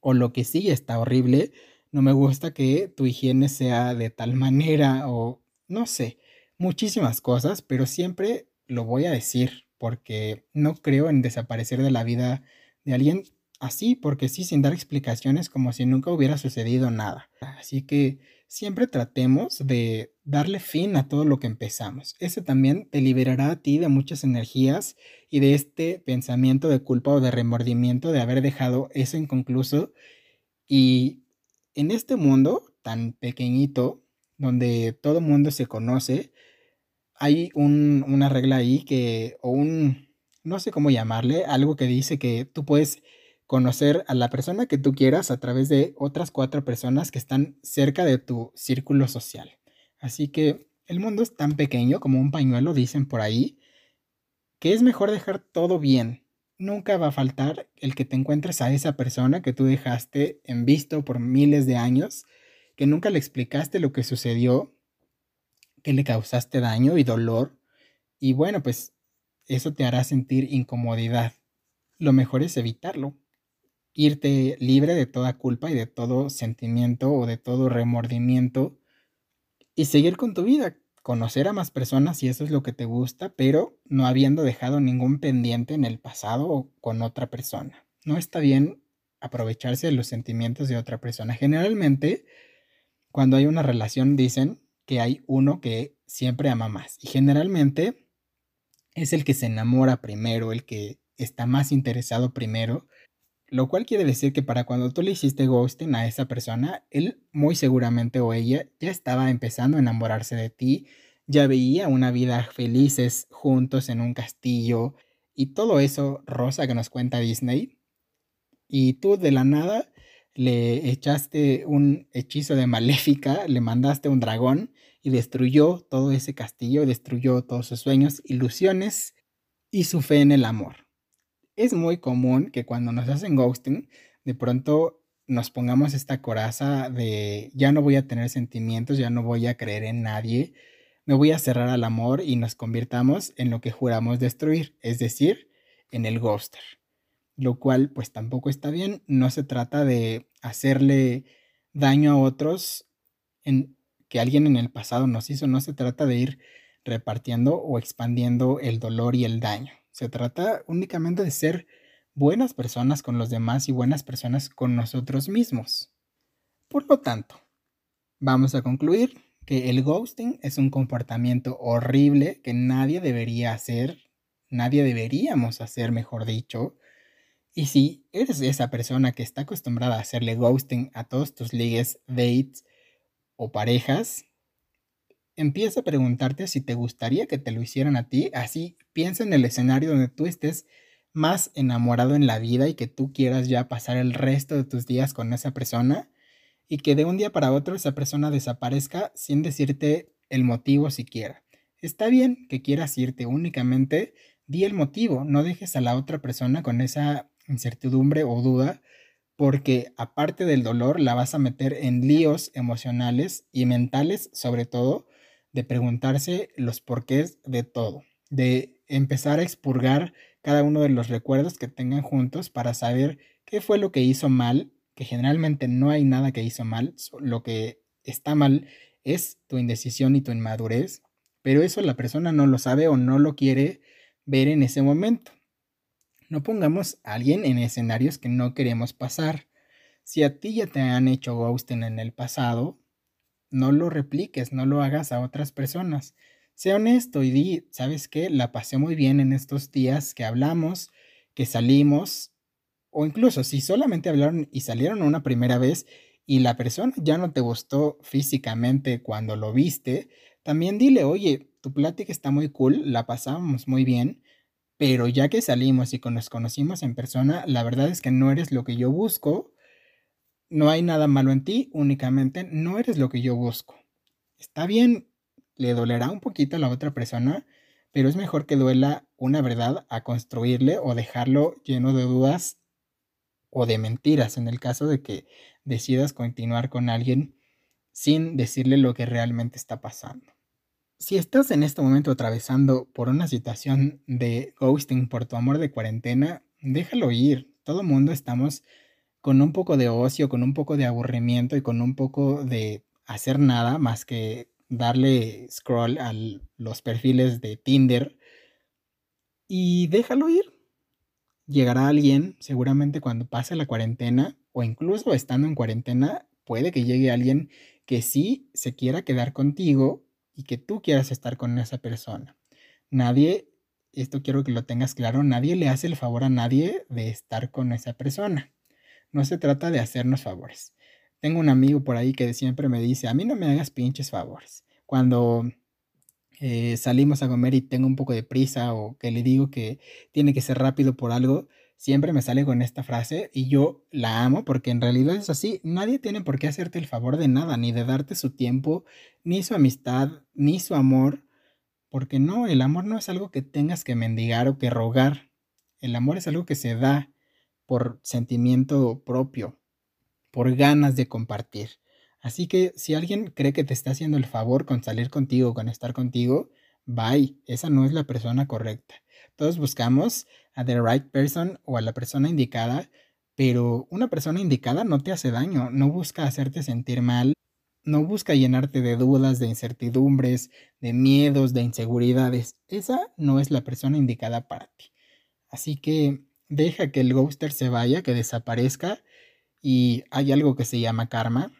o lo que sí está horrible, no me gusta que tu higiene sea de tal manera, o no sé, muchísimas cosas, pero siempre lo voy a decir porque no creo en desaparecer de la vida de alguien así, porque sí, sin dar explicaciones como si nunca hubiera sucedido nada. Así que siempre tratemos de darle fin a todo lo que empezamos. Eso también te liberará a ti de muchas energías y de este pensamiento de culpa o de remordimiento de haber dejado eso inconcluso. Y en este mundo tan pequeñito, donde todo mundo se conoce, hay una regla ahí que, o un, no sé cómo llamarle, algo que dice que tú puedes conocer a la persona que tú quieras a través de otras cuatro personas que están cerca de tu círculo social. Así que el mundo es tan pequeño como un pañuelo, dicen por ahí, que es mejor dejar todo bien. Nunca va a faltar el que te encuentres a esa persona que tú dejaste en visto por miles de años, que nunca le explicaste lo que sucedió, que le causaste daño y dolor. Y bueno, pues eso te hará sentir incomodidad. Lo mejor es evitarlo irte libre de toda culpa y de todo sentimiento o de todo remordimiento y seguir con tu vida, conocer a más personas si eso es lo que te gusta, pero no habiendo dejado ningún pendiente en el pasado o con otra persona. No está bien aprovecharse de los sentimientos de otra persona. Generalmente, cuando hay una relación, dicen que hay uno que siempre ama más. Y generalmente es el que se enamora primero, el que está más interesado primero lo cual quiere decir que para cuando tú le hiciste ghosting a esa persona, él muy seguramente o ella ya estaba empezando a enamorarse de ti, ya veía una vida felices juntos en un castillo y todo eso rosa que nos cuenta Disney. Y tú de la nada le echaste un hechizo de maléfica, le mandaste un dragón y destruyó todo ese castillo, destruyó todos sus sueños, ilusiones y su fe en el amor es muy común que cuando nos hacen ghosting, de pronto nos pongamos esta coraza de ya no voy a tener sentimientos, ya no voy a creer en nadie, me voy a cerrar al amor y nos convirtamos en lo que juramos destruir, es decir, en el ghoster. Lo cual pues tampoco está bien, no se trata de hacerle daño a otros en que alguien en el pasado nos hizo, no se trata de ir repartiendo o expandiendo el dolor y el daño. Se trata únicamente de ser buenas personas con los demás y buenas personas con nosotros mismos. Por lo tanto, vamos a concluir que el ghosting es un comportamiento horrible que nadie debería hacer, nadie deberíamos hacer, mejor dicho, Y si eres esa persona que está acostumbrada a hacerle ghosting a todos tus ligues, dates o parejas, empieza a preguntarte si te gustaría que te lo hicieran a ti. Así piensa en el escenario donde tú estés más enamorado en la vida y que tú quieras ya pasar el resto de tus días con esa persona y que de un día para otro esa persona desaparezca sin decirte el motivo siquiera. Está bien que quieras irte únicamente, di el motivo, no dejes a la otra persona con esa incertidumbre o duda, porque aparte del dolor la vas a meter en líos emocionales y mentales, sobre todo, de preguntarse los porqués de todo, de empezar a expurgar cada uno de los recuerdos que tengan juntos para saber qué fue lo que hizo mal, que generalmente no hay nada que hizo mal, lo que está mal es tu indecisión y tu inmadurez, pero eso la persona no lo sabe o no lo quiere ver en ese momento. No pongamos a alguien en escenarios que no queremos pasar. Si a ti ya te han hecho ghosting en el pasado, no lo repliques, no lo hagas a otras personas. Sé honesto y di, ¿sabes qué? La pasé muy bien en estos días que hablamos, que salimos, o incluso si solamente hablaron y salieron una primera vez y la persona ya no te gustó físicamente cuando lo viste, también dile, oye, tu plática está muy cool, la pasamos muy bien, pero ya que salimos y nos conocimos en persona, la verdad es que no eres lo que yo busco, no hay nada malo en ti, únicamente no eres lo que yo busco. Está bien le dolerá un poquito a la otra persona, pero es mejor que duela una verdad a construirle o dejarlo lleno de dudas o de mentiras en el caso de que decidas continuar con alguien sin decirle lo que realmente está pasando. Si estás en este momento atravesando por una situación de ghosting por tu amor de cuarentena, déjalo ir. Todo mundo estamos con un poco de ocio, con un poco de aburrimiento y con un poco de hacer nada más que darle scroll a los perfiles de Tinder y déjalo ir. Llegará alguien, seguramente cuando pase la cuarentena o incluso estando en cuarentena, puede que llegue alguien que sí se quiera quedar contigo y que tú quieras estar con esa persona. Nadie, esto quiero que lo tengas claro, nadie le hace el favor a nadie de estar con esa persona. No se trata de hacernos favores. Tengo un amigo por ahí que siempre me dice, a mí no me hagas pinches favores. Cuando eh, salimos a comer y tengo un poco de prisa o que le digo que tiene que ser rápido por algo, siempre me sale con esta frase y yo la amo porque en realidad es así. Nadie tiene por qué hacerte el favor de nada, ni de darte su tiempo, ni su amistad, ni su amor, porque no, el amor no es algo que tengas que mendigar o que rogar. El amor es algo que se da por sentimiento propio, por ganas de compartir. Así que si alguien cree que te está haciendo el favor con salir contigo, con estar contigo, bye, esa no es la persona correcta. Todos buscamos a the right person o a la persona indicada, pero una persona indicada no te hace daño, no busca hacerte sentir mal, no busca llenarte de dudas, de incertidumbres, de miedos, de inseguridades. Esa no es la persona indicada para ti. Así que deja que el ghoster se vaya, que desaparezca y hay algo que se llama karma.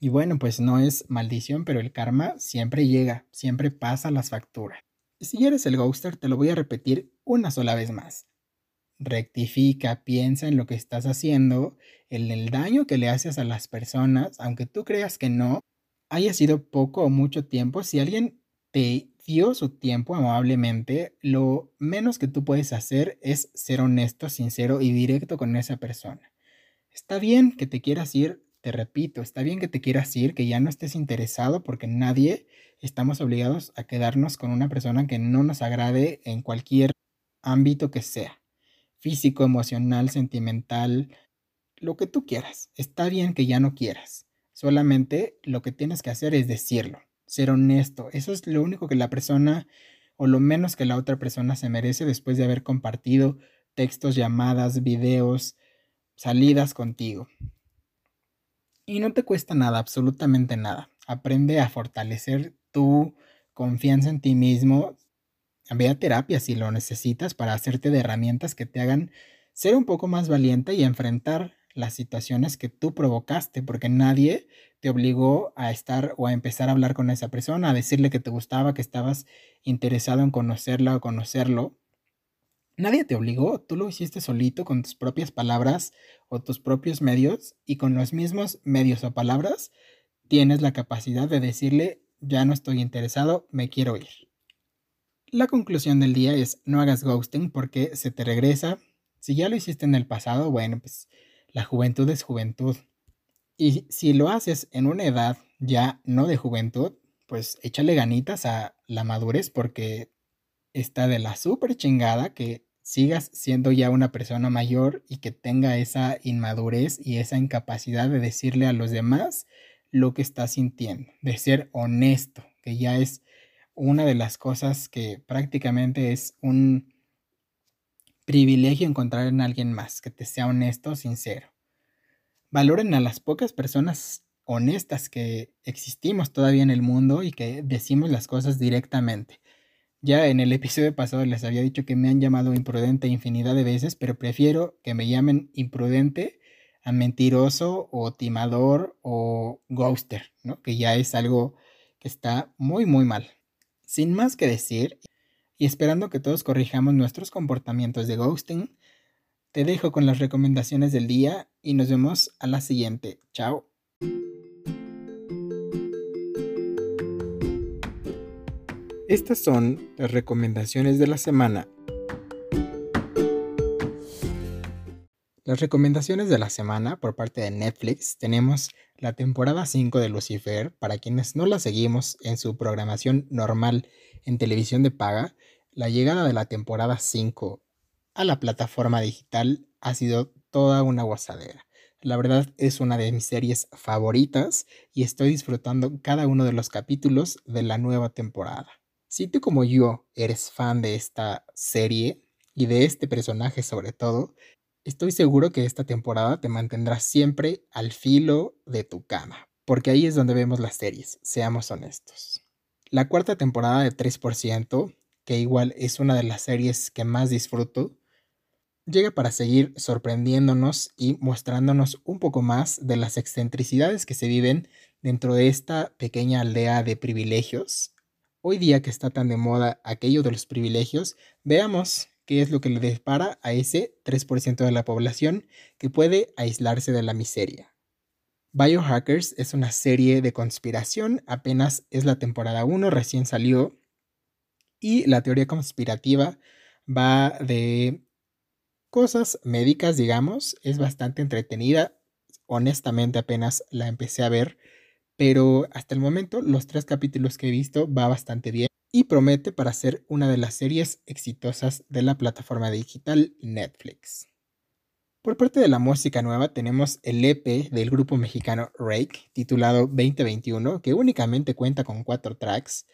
Y bueno, pues no es maldición, pero el karma siempre llega, siempre pasa las facturas. Si eres el ghoster, te lo voy a repetir una sola vez más. Rectifica, piensa en lo que estás haciendo, en el daño que le haces a las personas, aunque tú creas que no, haya sido poco o mucho tiempo, si alguien te dio su tiempo amablemente, lo menos que tú puedes hacer es ser honesto, sincero y directo con esa persona. Está bien que te quieras ir, te repito, está bien que te quieras ir, que ya no estés interesado, porque nadie estamos obligados a quedarnos con una persona que no nos agrade en cualquier ámbito que sea, físico, emocional, sentimental, lo que tú quieras. Está bien que ya no quieras. Solamente lo que tienes que hacer es decirlo, ser honesto. Eso es lo único que la persona o lo menos que la otra persona se merece después de haber compartido textos, llamadas, videos, salidas contigo. Y no te cuesta nada, absolutamente nada. Aprende a fortalecer tu confianza en ti mismo. Ve a terapia si lo necesitas para hacerte de herramientas que te hagan ser un poco más valiente y enfrentar las situaciones que tú provocaste, porque nadie te obligó a estar o a empezar a hablar con esa persona, a decirle que te gustaba, que estabas interesado en conocerla o conocerlo. Nadie te obligó, tú lo hiciste solito con tus propias palabras o tus propios medios y con los mismos medios o palabras tienes la capacidad de decirle ya no estoy interesado, me quiero ir. La conclusión del día es no hagas ghosting porque se te regresa. Si ya lo hiciste en el pasado, bueno, pues la juventud es juventud. Y si lo haces en una edad ya no de juventud, pues échale ganitas a la madurez porque está de la súper chingada que sigas siendo ya una persona mayor y que tenga esa inmadurez y esa incapacidad de decirle a los demás lo que está sintiendo, de ser honesto, que ya es una de las cosas que prácticamente es un privilegio encontrar en alguien más, que te sea honesto, sincero. Valoren a las pocas personas honestas que existimos todavía en el mundo y que decimos las cosas directamente. Ya en el episodio pasado les había dicho que me han llamado imprudente infinidad de veces, pero prefiero que me llamen imprudente a mentiroso o timador o ghoster, ¿no? Que ya es algo que está muy, muy mal. Sin más que decir, y esperando que todos corrijamos nuestros comportamientos de ghosting, te dejo con las recomendaciones del día y nos vemos a la siguiente. Chao. Estas son las recomendaciones de la semana. Las recomendaciones de la semana por parte de Netflix tenemos la temporada 5 de Lucifer. Para quienes no la seguimos en su programación normal en televisión de paga, la llegada de la temporada 5 a la plataforma digital ha sido toda una gozadera. La verdad es una de mis series favoritas y estoy disfrutando cada uno de los capítulos de la nueva temporada. Si tú como yo eres fan de esta serie y de este personaje sobre todo, estoy seguro que esta temporada te mantendrá siempre al filo de tu cama, porque ahí es donde vemos las series, seamos honestos. La cuarta temporada de 3%, que igual es una de las series que más disfruto, llega para seguir sorprendiéndonos y mostrándonos un poco más de las excentricidades que se viven dentro de esta pequeña aldea de privilegios Hoy día que está tan de moda aquello de los privilegios, veamos qué es lo que le depara a ese 3% de la población que puede aislarse de la miseria. Biohackers es una serie de conspiración, apenas es la temporada 1, recién salió, y la teoría conspirativa va de cosas médicas, digamos, es bastante entretenida, honestamente apenas la empecé a ver, pero hasta el momento los tres capítulos que he visto va bastante bien y promete para ser una de las series exitosas de la plataforma digital Netflix. Por parte de la música nueva tenemos el EP del grupo mexicano Rake titulado 2021 que únicamente cuenta con cuatro tracks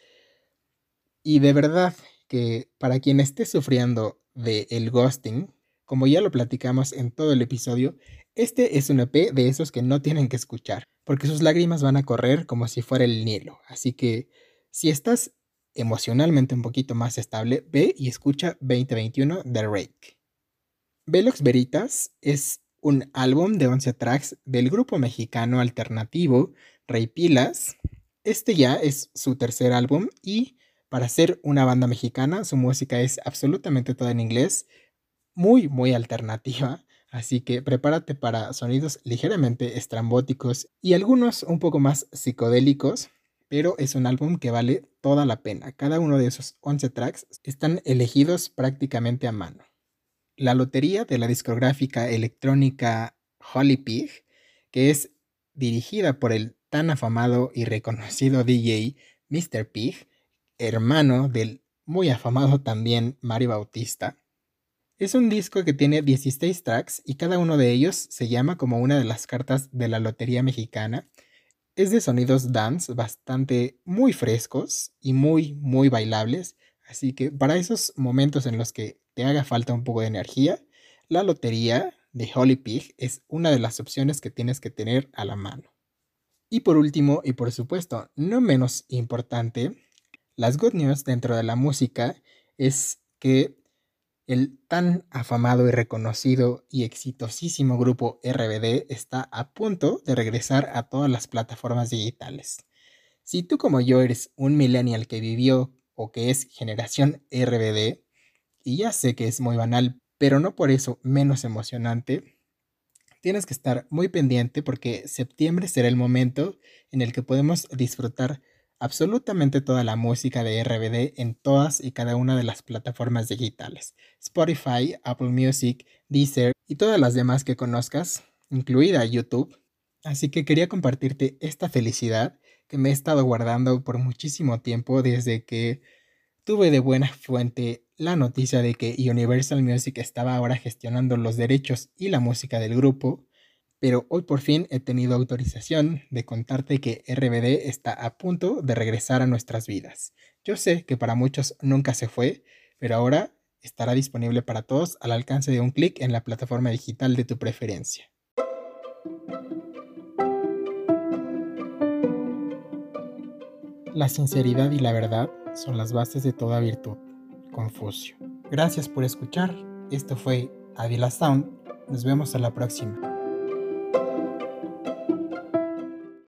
y de verdad que para quien esté sufriendo de el ghosting, como ya lo platicamos en todo el episodio, este es un EP de esos que no tienen que escuchar porque sus lágrimas van a correr como si fuera el Nilo. Así que si estás emocionalmente un poquito más estable, ve y escucha 2021 de Rake. Velox Veritas es un álbum de 11 tracks del grupo mexicano alternativo Rey Pilas. Este ya es su tercer álbum y para ser una banda mexicana su música es absolutamente toda en inglés, muy muy alternativa Así que prepárate para sonidos ligeramente estrambóticos y algunos un poco más psicodélicos, pero es un álbum que vale toda la pena. Cada uno de esos 11 tracks están elegidos prácticamente a mano. La lotería de la discográfica electrónica Holly Pig, que es dirigida por el tan afamado y reconocido DJ Mr. Pig, hermano del muy afamado también Mario Bautista, es un disco que tiene 16 tracks y cada uno de ellos se llama como una de las cartas de la Lotería Mexicana. Es de sonidos dance bastante muy frescos y muy muy bailables, así que para esos momentos en los que te haga falta un poco de energía, la Lotería de Holy Pig es una de las opciones que tienes que tener a la mano. Y por último, y por supuesto no menos importante, las good news dentro de la música es que el tan afamado y reconocido y exitosísimo grupo RBD está a punto de regresar a todas las plataformas digitales. Si tú como yo eres un millennial que vivió o que es generación RBD y ya sé que es muy banal, pero no por eso menos emocionante, tienes que estar muy pendiente porque septiembre será el momento en el que podemos disfrutar absolutamente toda la música de RBD en todas y cada una de las plataformas digitales, Spotify, Apple Music, Deezer y todas las demás que conozcas, incluida YouTube. Así que quería compartirte esta felicidad que me he estado guardando por muchísimo tiempo desde que tuve de buena fuente la noticia de que Universal Music estaba ahora gestionando los derechos y la música del grupo pero hoy por fin he tenido autorización de contarte que RBD está a punto de regresar a nuestras vidas. Yo sé que para muchos nunca se fue, pero ahora estará disponible para todos al alcance de un clic en la plataforma digital de tu preferencia. La sinceridad y la verdad son las bases de toda virtud. Confucio. Gracias por escuchar. Esto fue Avila Sound. Nos vemos a la próxima.